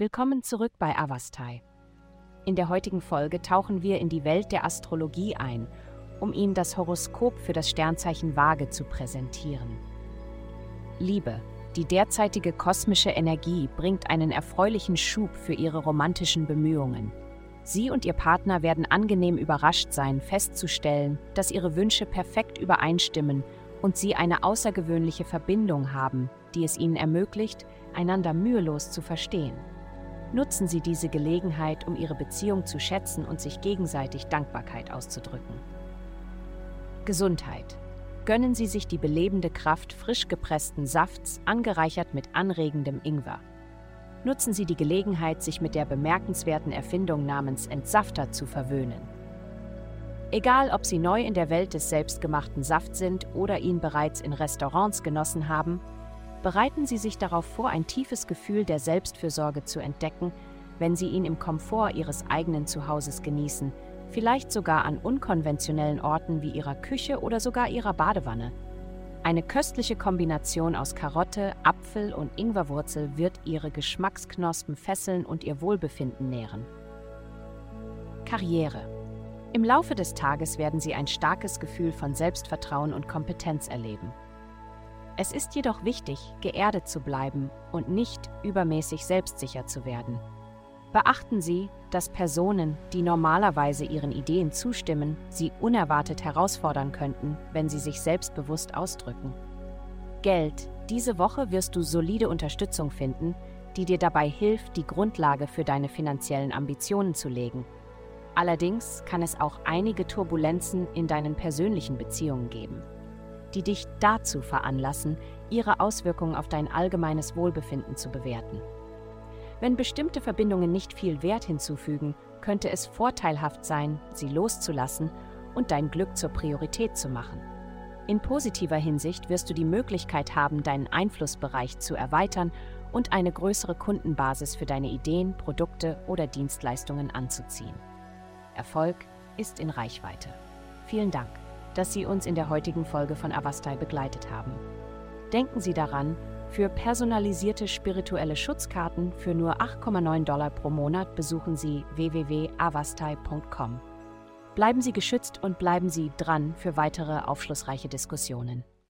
Willkommen zurück bei Avastai. In der heutigen Folge tauchen wir in die Welt der Astrologie ein, um Ihnen das Horoskop für das Sternzeichen Waage zu präsentieren. Liebe, die derzeitige kosmische Energie bringt einen erfreulichen Schub für Ihre romantischen Bemühungen. Sie und Ihr Partner werden angenehm überrascht sein, festzustellen, dass Ihre Wünsche perfekt übereinstimmen und Sie eine außergewöhnliche Verbindung haben, die es Ihnen ermöglicht, einander mühelos zu verstehen. Nutzen Sie diese Gelegenheit, um Ihre Beziehung zu schätzen und sich gegenseitig Dankbarkeit auszudrücken. Gesundheit. Gönnen Sie sich die belebende Kraft frisch gepressten Safts, angereichert mit anregendem Ingwer. Nutzen Sie die Gelegenheit, sich mit der bemerkenswerten Erfindung namens Entsafter zu verwöhnen. Egal, ob Sie neu in der Welt des selbstgemachten Saft sind oder ihn bereits in Restaurants genossen haben, bereiten Sie sich darauf vor, ein tiefes Gefühl der Selbstfürsorge zu entdecken, wenn Sie ihn im Komfort Ihres eigenen Zuhauses genießen, vielleicht sogar an unkonventionellen Orten wie Ihrer Küche oder sogar Ihrer Badewanne. Eine köstliche Kombination aus Karotte, Apfel und Ingwerwurzel wird Ihre Geschmacksknospen fesseln und Ihr Wohlbefinden nähren. Karriere. Im Laufe des Tages werden Sie ein starkes Gefühl von Selbstvertrauen und Kompetenz erleben. Es ist jedoch wichtig, geerdet zu bleiben und nicht übermäßig selbstsicher zu werden. Beachten Sie, dass Personen, die normalerweise Ihren Ideen zustimmen, Sie unerwartet herausfordern könnten, wenn Sie sich selbstbewusst ausdrücken. Geld. Diese Woche wirst du solide Unterstützung finden, die dir dabei hilft, die Grundlage für deine finanziellen Ambitionen zu legen. Allerdings kann es auch einige Turbulenzen in deinen persönlichen Beziehungen geben die dich dazu veranlassen, ihre Auswirkungen auf dein allgemeines Wohlbefinden zu bewerten. Wenn bestimmte Verbindungen nicht viel Wert hinzufügen, könnte es vorteilhaft sein, sie loszulassen und dein Glück zur Priorität zu machen. In positiver Hinsicht wirst du die Möglichkeit haben, deinen Einflussbereich zu erweitern und eine größere Kundenbasis für deine Ideen, Produkte oder Dienstleistungen anzuziehen. Erfolg ist in Reichweite. Vielen Dank dass Sie uns in der heutigen Folge von Avastai begleitet haben. Denken Sie daran, für personalisierte spirituelle Schutzkarten für nur 8,9 Dollar pro Monat besuchen Sie www.avastai.com. Bleiben Sie geschützt und bleiben Sie dran für weitere aufschlussreiche Diskussionen.